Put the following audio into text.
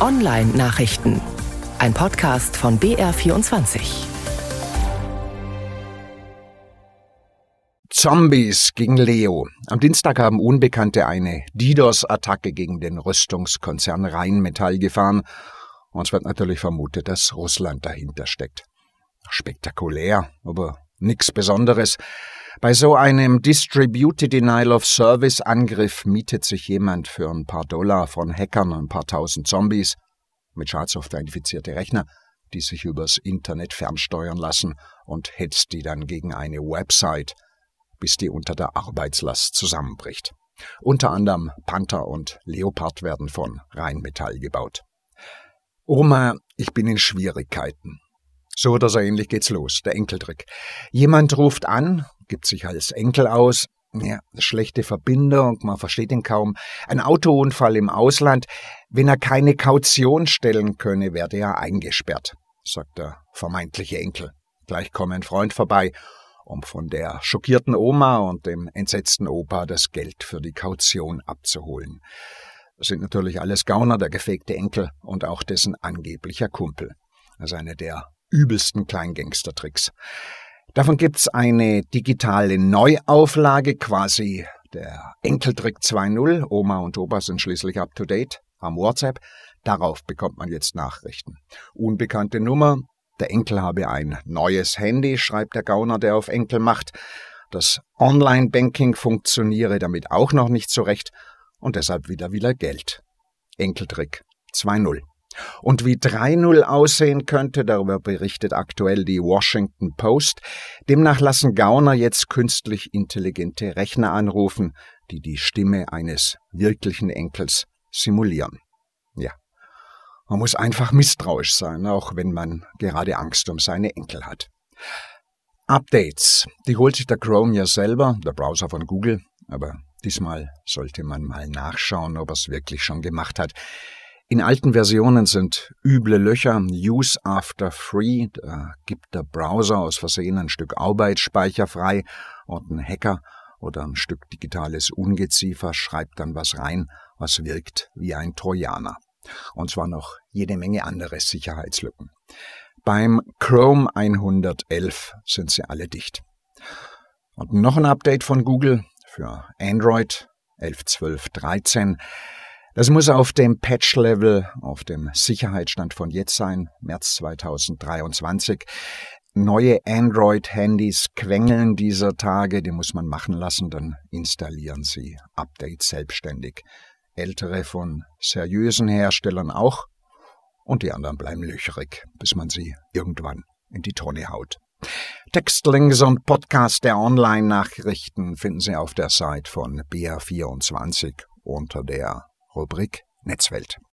Online-Nachrichten. Ein Podcast von BR24. Zombies gegen Leo. Am Dienstag haben Unbekannte eine DDoS-Attacke gegen den Rüstungskonzern Rheinmetall gefahren. Und es wird natürlich vermutet, dass Russland dahinter steckt. Spektakulär, aber nichts Besonderes. Bei so einem Distributed Denial of Service Angriff mietet sich jemand für ein paar Dollar von Hackern ein paar tausend Zombies mit Schadsoftware infizierte Rechner, die sich übers Internet fernsteuern lassen und hetzt die dann gegen eine Website, bis die unter der Arbeitslast zusammenbricht. Unter anderem Panther und Leopard werden von Rheinmetall gebaut. Oma, ich bin in Schwierigkeiten. So oder so ähnlich geht's los, der Enkeltrick. Jemand ruft an, gibt sich als Enkel aus, ja, schlechte Verbindung, man versteht ihn kaum. Ein Autounfall im Ausland, wenn er keine Kaution stellen könne, werde er eingesperrt, sagt der vermeintliche Enkel. Gleich komme ein Freund vorbei, um von der schockierten Oma und dem entsetzten Opa das Geld für die Kaution abzuholen. Das sind natürlich alles Gauner, der gefegte Enkel und auch dessen angeblicher Kumpel. Das ist eine der übelsten Kleingangstertricks. Davon gibt's eine digitale Neuauflage, quasi der Enkeltrick 2.0. Oma und Opa sind schließlich up to date am WhatsApp. Darauf bekommt man jetzt Nachrichten. Unbekannte Nummer. Der Enkel habe ein neues Handy, schreibt der Gauner, der auf Enkel macht. Das Online-Banking funktioniere damit auch noch nicht so recht und deshalb wieder wieder Geld. Enkeltrick 2.0. Und wie 3-0 aussehen könnte, darüber berichtet aktuell die Washington Post. Demnach lassen Gauner jetzt künstlich intelligente Rechner anrufen, die die Stimme eines wirklichen Enkels simulieren. Ja. Man muss einfach misstrauisch sein, auch wenn man gerade Angst um seine Enkel hat. Updates. Die holt sich der Chrome ja selber, der Browser von Google, aber diesmal sollte man mal nachschauen, ob er es wirklich schon gemacht hat. In alten Versionen sind üble Löcher Use after free, da gibt der Browser aus Versehen ein Stück Arbeitsspeicher frei und ein Hacker oder ein Stück digitales Ungeziefer schreibt dann was rein, was wirkt wie ein Trojaner. Und zwar noch jede Menge andere Sicherheitslücken. Beim Chrome 111 sind sie alle dicht. Und noch ein Update von Google für Android 11, 12, 13. Das muss auf dem Patch-Level, auf dem Sicherheitsstand von jetzt sein, März 2023. Neue Android-Handys quengeln dieser Tage, die muss man machen lassen, dann installieren sie Updates selbstständig. Ältere von seriösen Herstellern auch und die anderen bleiben löcherig, bis man sie irgendwann in die Tonne haut. Textlinks und Podcast der Online-Nachrichten finden Sie auf der Seite von BR24 unter der Rubrik Netzwelt.